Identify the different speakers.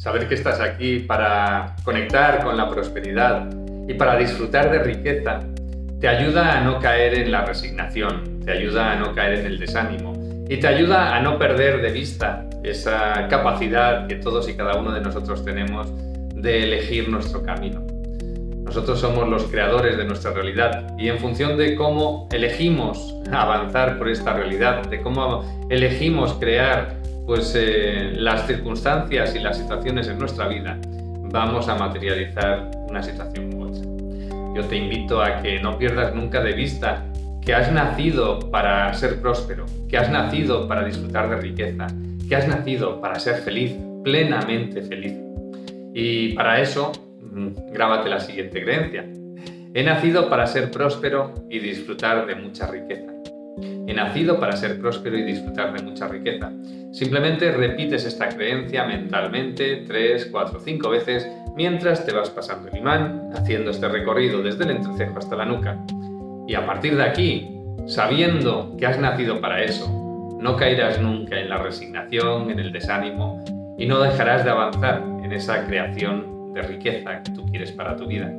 Speaker 1: saber que estás aquí para conectar con la prosperidad y para disfrutar de riqueza, te ayuda a no caer en la resignación, te ayuda a no caer en el desánimo y te ayuda a no perder de vista esa capacidad que todos y cada uno de nosotros tenemos de elegir nuestro camino. Nosotros somos los creadores de nuestra realidad y en función de cómo elegimos avanzar por esta realidad, de cómo elegimos crear pues, eh, las circunstancias y las situaciones en nuestra vida, vamos a materializar una situación u otra. Yo te invito a que no pierdas nunca de vista que has nacido para ser próspero, que has nacido para disfrutar de riqueza, que has nacido para ser feliz, plenamente feliz. Y para eso Mm, grábate la siguiente creencia. He nacido para ser próspero y disfrutar de mucha riqueza. He nacido para ser próspero y disfrutar de mucha riqueza. Simplemente repites esta creencia mentalmente 3, 4, 5 veces mientras te vas pasando el imán, haciendo este recorrido desde el entrecejo hasta la nuca. Y a partir de aquí, sabiendo que has nacido para eso, no caerás nunca en la resignación, en el desánimo y no dejarás de avanzar en esa creación de riqueza que tú quieres para tu vida.